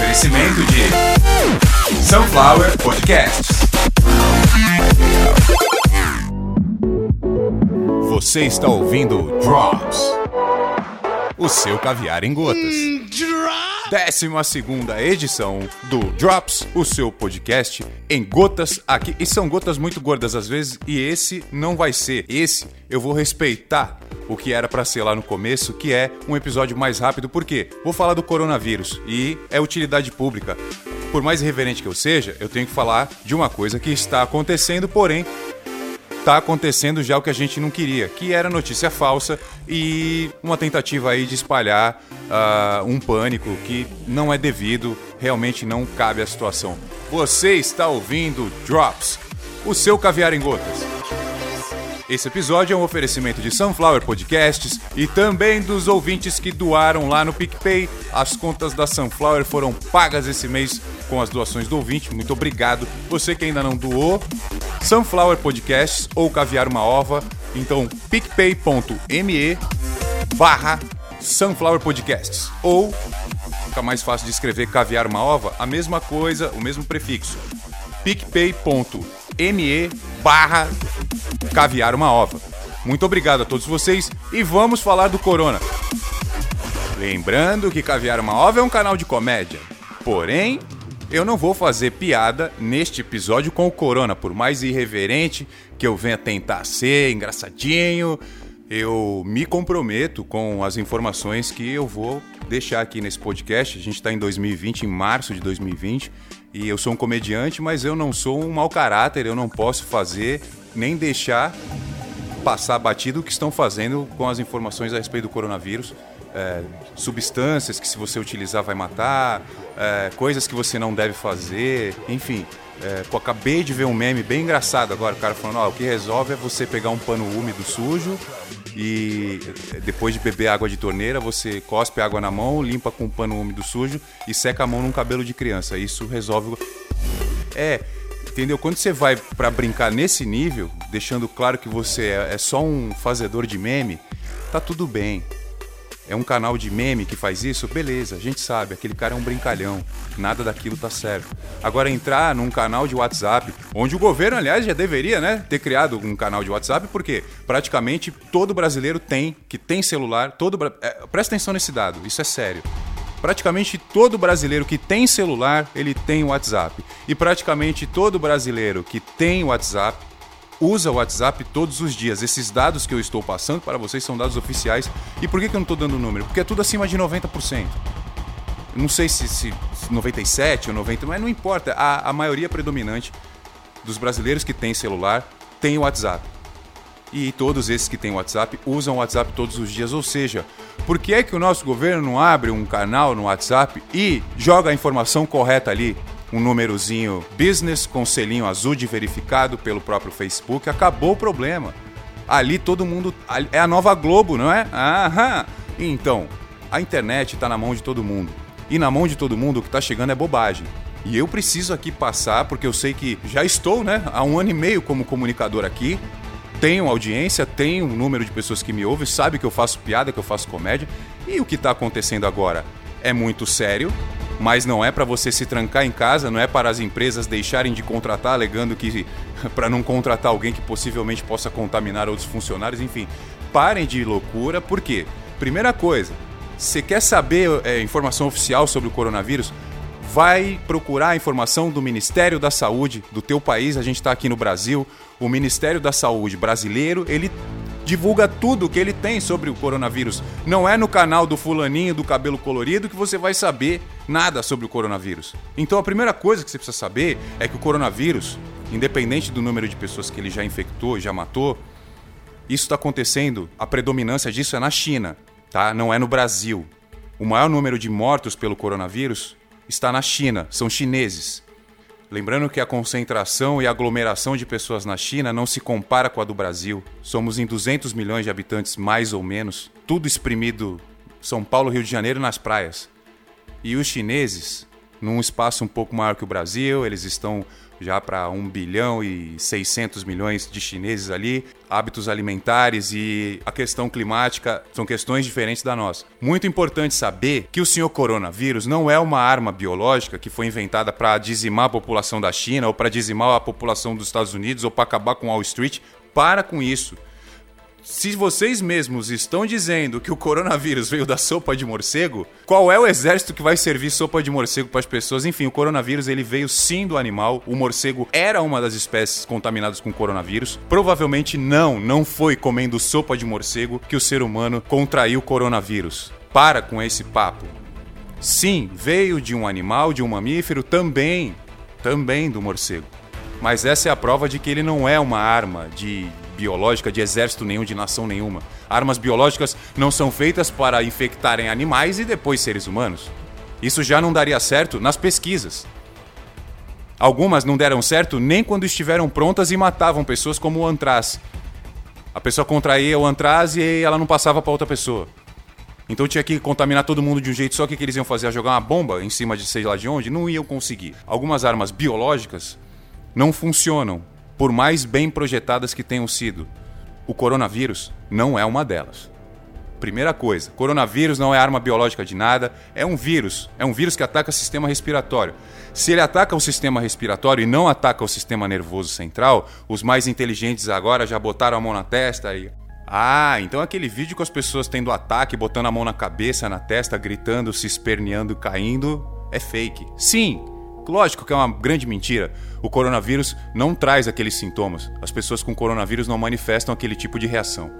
oferecimento de Sunflower Podcasts. Você está ouvindo Drops, o seu caviar em gotas. Décima segunda edição do Drops, o seu podcast em gotas aqui. E são gotas muito gordas às vezes, e esse não vai ser. Esse eu vou respeitar o que era para ser lá no começo, que é um episódio mais rápido, porque vou falar do coronavírus e é utilidade pública. Por mais irreverente que eu seja, eu tenho que falar de uma coisa que está acontecendo, porém tá acontecendo já o que a gente não queria, que era notícia falsa e uma tentativa aí de espalhar uh, um pânico que não é devido, realmente não cabe à situação. Você está ouvindo Drops, o seu caviar em gotas. Esse episódio é um oferecimento de Sunflower Podcasts e também dos ouvintes que doaram lá no PicPay. As contas da Sunflower foram pagas esse mês com as doações do ouvinte. Muito obrigado. Você que ainda não doou, Sunflower Podcasts ou Caviar Uma Ova, então picpay.me barra Sunflower Podcasts. Ou, fica mais fácil de escrever Caviar Uma Ova, a mesma coisa, o mesmo prefixo. picpay.me barra caviar uma ova. Muito obrigado a todos vocês e vamos falar do Corona. Lembrando que Caviar uma Ova é um canal de comédia. Porém, eu não vou fazer piada neste episódio com o Corona, por mais irreverente que eu venha tentar ser, engraçadinho. Eu me comprometo com as informações que eu vou deixar aqui nesse podcast. A gente está em 2020, em março de 2020, e eu sou um comediante, mas eu não sou um mau caráter, eu não posso fazer nem deixar passar batido o que estão fazendo com as informações a respeito do coronavírus. É, substâncias que se você utilizar vai matar, é, coisas que você não deve fazer, enfim. É, acabei de ver um meme bem engraçado agora, o cara falando, o que resolve é você pegar um pano úmido sujo e depois de beber água de torneira, você cospe água na mão, limpa com um pano úmido sujo e seca a mão num cabelo de criança. Isso resolve. É, Entendeu? Quando você vai para brincar nesse nível, deixando claro que você é, é só um fazedor de meme, tá tudo bem. É um canal de meme que faz isso? Beleza, a gente sabe, aquele cara é um brincalhão. Nada daquilo tá certo. Agora, entrar num canal de WhatsApp, onde o governo, aliás, já deveria né, ter criado um canal de WhatsApp, porque praticamente todo brasileiro tem, que tem celular, todo. É, presta atenção nesse dado, isso é sério. Praticamente todo brasileiro que tem celular, ele tem WhatsApp. E praticamente todo brasileiro que tem WhatsApp usa o WhatsApp todos os dias. Esses dados que eu estou passando para vocês são dados oficiais. E por que, que eu não estou dando número? Porque é tudo acima de 90%. Não sei se, se 97 ou 90, mas não importa. A, a maioria predominante dos brasileiros que têm celular tem o WhatsApp. E todos esses que têm WhatsApp usam o WhatsApp todos os dias. Ou seja, por que é que o nosso governo não abre um canal no WhatsApp e joga a informação correta ali? Um númerozinho business com selinho azul de verificado pelo próprio Facebook. Acabou o problema. Ali todo mundo. É a nova Globo, não é? Aham. Então, a internet está na mão de todo mundo. E na mão de todo mundo o que está chegando é bobagem. E eu preciso aqui passar, porque eu sei que já estou, né, há um ano e meio como comunicador aqui, tenho audiência, tenho um número de pessoas que me ouvem, sabe que eu faço piada, que eu faço comédia. E o que está acontecendo agora é muito sério, mas não é para você se trancar em casa, não é para as empresas deixarem de contratar, alegando que para não contratar alguém que possivelmente possa contaminar outros funcionários, enfim. Parem de loucura, por quê? Primeira coisa, você quer saber é, informação oficial sobre o coronavírus? Vai procurar a informação do Ministério da Saúde do teu país, a gente está aqui no Brasil o Ministério da Saúde brasileiro, ele divulga tudo que ele tem sobre o coronavírus. Não é no canal do fulaninho do cabelo colorido que você vai saber nada sobre o coronavírus. Então a primeira coisa que você precisa saber é que o coronavírus, independente do número de pessoas que ele já infectou já matou, isso está acontecendo, a predominância disso é na China, tá? Não é no Brasil. O maior número de mortos pelo coronavírus está na China, são chineses. Lembrando que a concentração e aglomeração de pessoas na China não se compara com a do Brasil. Somos em 200 milhões de habitantes, mais ou menos, tudo exprimido São Paulo, Rio de Janeiro nas praias. E os chineses, num espaço um pouco maior que o Brasil, eles estão já para 1 bilhão e 600 milhões de chineses ali. hábitos alimentares e a questão climática são questões diferentes da nossa. Muito importante saber que o senhor coronavírus não é uma arma biológica que foi inventada para dizimar a população da China ou para dizimar a população dos Estados Unidos ou para acabar com Wall Street. Para com isso se vocês mesmos estão dizendo que o coronavírus veio da sopa de morcego, qual é o exército que vai servir sopa de morcego para as pessoas? Enfim, o coronavírus ele veio sim do animal. O morcego era uma das espécies contaminadas com coronavírus. Provavelmente não, não foi comendo sopa de morcego que o ser humano contraiu o coronavírus. Para com esse papo. Sim, veio de um animal, de um mamífero, também, também do morcego. Mas essa é a prova de que ele não é uma arma de biológica de exército nenhum, de nação nenhuma. Armas biológicas não são feitas para infectarem animais e depois seres humanos. Isso já não daria certo nas pesquisas. Algumas não deram certo nem quando estiveram prontas e matavam pessoas como o antraz. A pessoa contraía o antraz e ela não passava para outra pessoa. Então tinha que contaminar todo mundo de um jeito só que, que eles iam fazer jogar uma bomba em cima de sei lá de onde, não iam conseguir. Algumas armas biológicas não funcionam por mais bem projetadas que tenham sido. O coronavírus não é uma delas. Primeira coisa, coronavírus não é arma biológica de nada, é um vírus. É um vírus que ataca o sistema respiratório. Se ele ataca o sistema respiratório e não ataca o sistema nervoso central, os mais inteligentes agora já botaram a mão na testa e. Ah, então aquele vídeo com as pessoas tendo ataque, botando a mão na cabeça, na testa, gritando, se esperneando, caindo, é fake. Sim, Lógico que é uma grande mentira. O coronavírus não traz aqueles sintomas. As pessoas com coronavírus não manifestam aquele tipo de reação.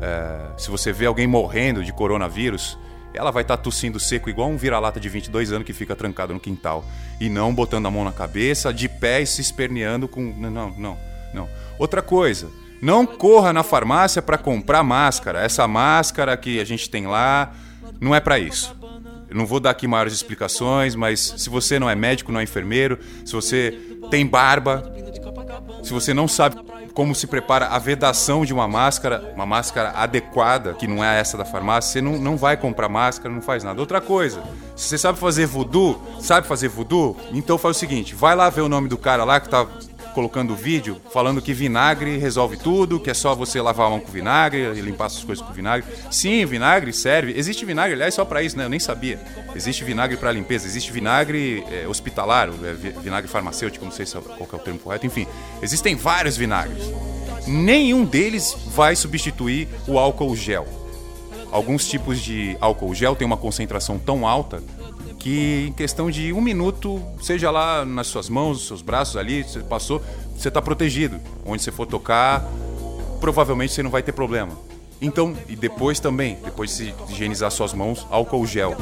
É, se você vê alguém morrendo de coronavírus, ela vai estar tá tossindo seco igual um vira-lata de 22 anos que fica trancado no quintal. E não botando a mão na cabeça, de pé e se esperneando com. Não, não, não. Outra coisa, não corra na farmácia para comprar máscara. Essa máscara que a gente tem lá não é para isso. Eu não vou dar aqui maiores explicações, mas se você não é médico, não é enfermeiro, se você tem barba, se você não sabe como se prepara a vedação de uma máscara, uma máscara adequada, que não é essa da farmácia, você não, não vai comprar máscara, não faz nada. Outra coisa, se você sabe fazer voodoo, sabe fazer voodoo, então faz o seguinte, vai lá ver o nome do cara lá que tá colocando vídeo falando que vinagre resolve tudo, que é só você lavar a mão com vinagre e limpar suas coisas com vinagre. Sim, vinagre serve. Existe vinagre, aliás, só para isso, né? Eu nem sabia. Existe vinagre para limpeza, existe vinagre é, hospitalar, é, vinagre farmacêutico, não sei se é, qual é o termo correto. Enfim, existem vários vinagres. Nenhum deles vai substituir o álcool gel. Alguns tipos de álcool gel têm uma concentração tão alta que em questão de um minuto, seja lá nas suas mãos, nos seus braços ali, você passou, você está protegido. Onde você for tocar, provavelmente você não vai ter problema. Então, e depois também, depois de higienizar suas mãos, álcool gel.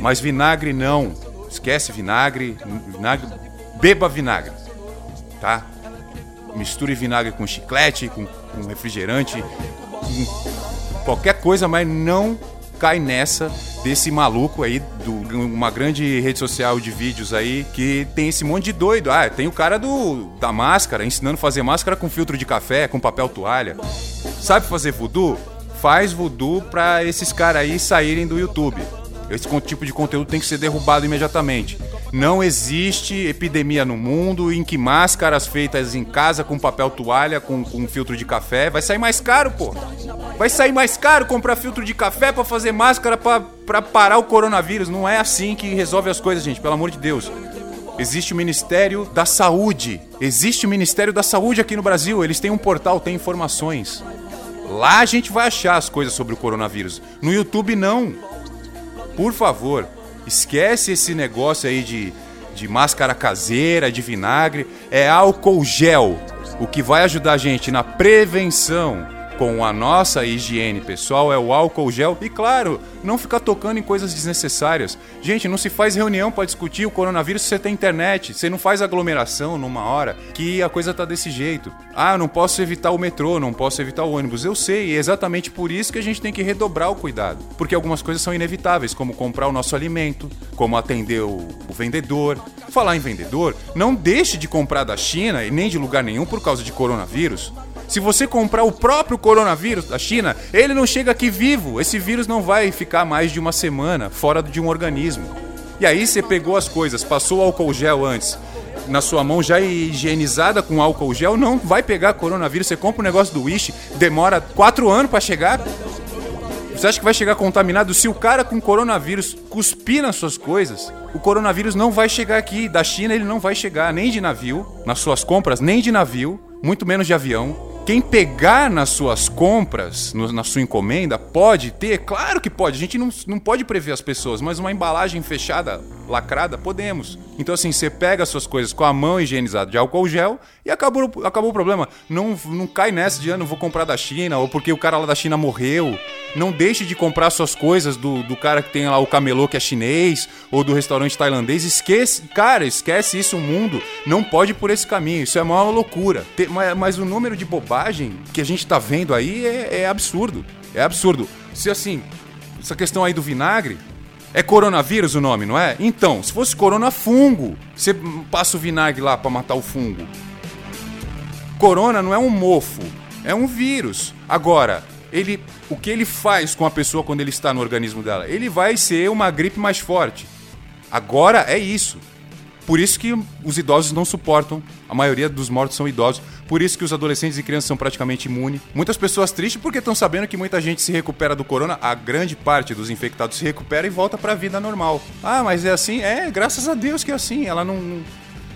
Mas vinagre não. Esquece vinagre, vinagre, beba vinagre, tá? Misture vinagre com chiclete, com, com refrigerante, com qualquer coisa, mas não cai nessa desse maluco aí, de uma grande rede social de vídeos aí, que tem esse monte de doido. Ah, tem o cara do da máscara, ensinando a fazer máscara com filtro de café, com papel toalha. Sabe fazer voodoo? Faz voodoo pra esses caras aí saírem do YouTube. Esse tipo de conteúdo tem que ser derrubado imediatamente. Não existe epidemia no mundo em que máscaras feitas em casa com papel toalha, com, com filtro de café, vai sair mais caro, pô. Vai sair mais caro comprar filtro de café para fazer máscara para parar o coronavírus. Não é assim que resolve as coisas, gente, pelo amor de Deus. Existe o Ministério da Saúde. Existe o Ministério da Saúde aqui no Brasil. Eles têm um portal, tem informações. Lá a gente vai achar as coisas sobre o coronavírus. No YouTube, não. Por favor, Esquece esse negócio aí de, de máscara caseira, de vinagre. É álcool gel. O que vai ajudar a gente na prevenção com a nossa higiene pessoal é o álcool gel e, claro, não ficar tocando em coisas desnecessárias. Gente, não se faz reunião para discutir o coronavírus se você tem internet. Você não faz aglomeração numa hora que a coisa tá desse jeito. Ah, não posso evitar o metrô, não posso evitar o ônibus. Eu sei, e é exatamente por isso que a gente tem que redobrar o cuidado. Porque algumas coisas são inevitáveis, como comprar o nosso alimento, como atender o, o vendedor. Falar em vendedor, não deixe de comprar da China e nem de lugar nenhum por causa de coronavírus. Se você comprar o próprio coronavírus da China, ele não chega aqui vivo. Esse vírus não vai ficar mais de uma semana fora de um organismo. E aí você pegou as coisas, passou o álcool gel antes, na sua mão já higienizada com álcool gel, não vai pegar coronavírus. Você compra um negócio do Wish, demora quatro anos para chegar. Você acha que vai chegar contaminado? Se o cara com coronavírus cuspir nas suas coisas, o coronavírus não vai chegar aqui. Da China ele não vai chegar nem de navio, nas suas compras, nem de navio, muito menos de avião. Quem pegar nas suas compras, no, na sua encomenda, pode ter? Claro que pode. A gente não, não pode prever as pessoas, mas uma embalagem fechada, lacrada, podemos. Então, assim, você pega as suas coisas com a mão higienizada de álcool gel e acabou, acabou o problema. Não, não cai nessa de, ah, vou comprar da China, ou porque o cara lá da China morreu. Não deixe de comprar suas coisas do, do cara que tem lá o camelô que é chinês, ou do restaurante tailandês. Esquece, cara, esquece isso, o mundo não pode ir por esse caminho. Isso é uma loucura. Mas, mas o número de bobagem que a gente tá vendo aí é, é absurdo. É absurdo. Se assim, essa questão aí do vinagre, é coronavírus o nome, não é? Então, se fosse corona fungo, você passa o vinagre lá para matar o fungo. Corona não é um mofo, é um vírus. Agora, ele, o que ele faz com a pessoa quando ele está no organismo dela? Ele vai ser uma gripe mais forte. Agora é isso. Por isso que os idosos não suportam. A maioria dos mortos são idosos. Por isso que os adolescentes e crianças são praticamente imunes. Muitas pessoas tristes porque estão sabendo que muita gente se recupera do corona. A grande parte dos infectados se recupera e volta para a vida normal. Ah, mas é assim? É, graças a Deus que é assim. Ela não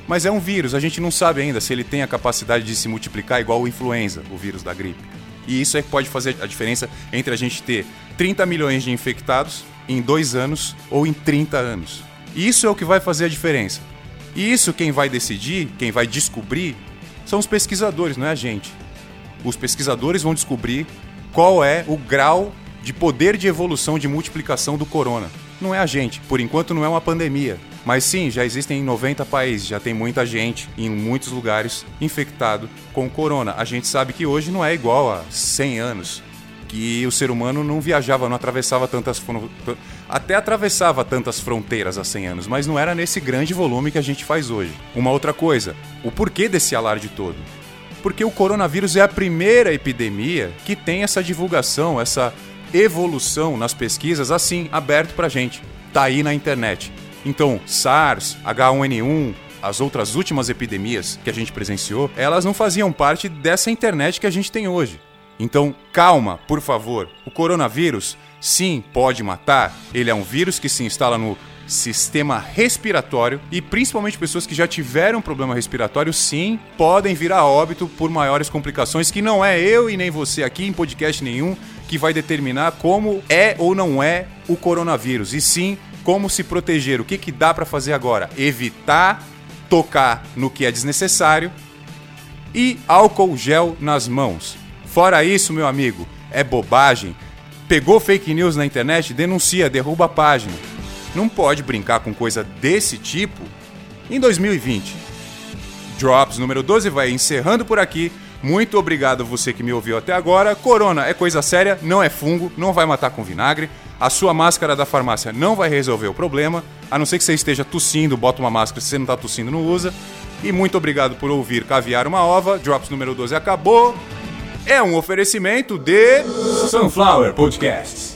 mas é um vírus, a gente não sabe ainda se ele tem a capacidade de se multiplicar igual o influenza, o vírus da gripe. E isso é que pode fazer a diferença entre a gente ter 30 milhões de infectados em dois anos ou em 30 anos. Isso é o que vai fazer a diferença. E isso quem vai decidir, quem vai descobrir, são os pesquisadores, não é a gente. Os pesquisadores vão descobrir qual é o grau de poder de evolução de multiplicação do corona. Não é a gente, por enquanto não é uma pandemia. Mas sim, já existem em 90 países, já tem muita gente em muitos lugares infectado com corona. A gente sabe que hoje não é igual a 100 anos, que o ser humano não viajava, não atravessava tantas até atravessava tantas fronteiras há 100 anos, mas não era nesse grande volume que a gente faz hoje. Uma outra coisa, o porquê desse alarde todo? Porque o coronavírus é a primeira epidemia que tem essa divulgação, essa evolução nas pesquisas assim, aberto pra gente. Tá aí na internet. Então, SARS, H1N1, as outras últimas epidemias que a gente presenciou, elas não faziam parte dessa internet que a gente tem hoje. Então, calma, por favor. O coronavírus, sim, pode matar. Ele é um vírus que se instala no sistema respiratório e principalmente pessoas que já tiveram problema respiratório, sim, podem vir a óbito por maiores complicações que não é eu e nem você aqui em podcast nenhum que vai determinar como é ou não é o coronavírus, e sim como se proteger. O que, que dá para fazer agora? Evitar tocar no que é desnecessário e álcool gel nas mãos. Fora isso, meu amigo, é bobagem. Pegou fake news na internet, denuncia, derruba a página. Não pode brincar com coisa desse tipo em 2020. Drops número 12 vai encerrando por aqui. Muito obrigado você que me ouviu até agora. Corona é coisa séria, não é fungo, não vai matar com vinagre. A sua máscara da farmácia não vai resolver o problema, a não ser que você esteja tossindo, bota uma máscara, se você não está tossindo, não usa. E muito obrigado por ouvir Caviar uma Ova. Drops número 12 acabou. É um oferecimento de Sunflower Podcasts.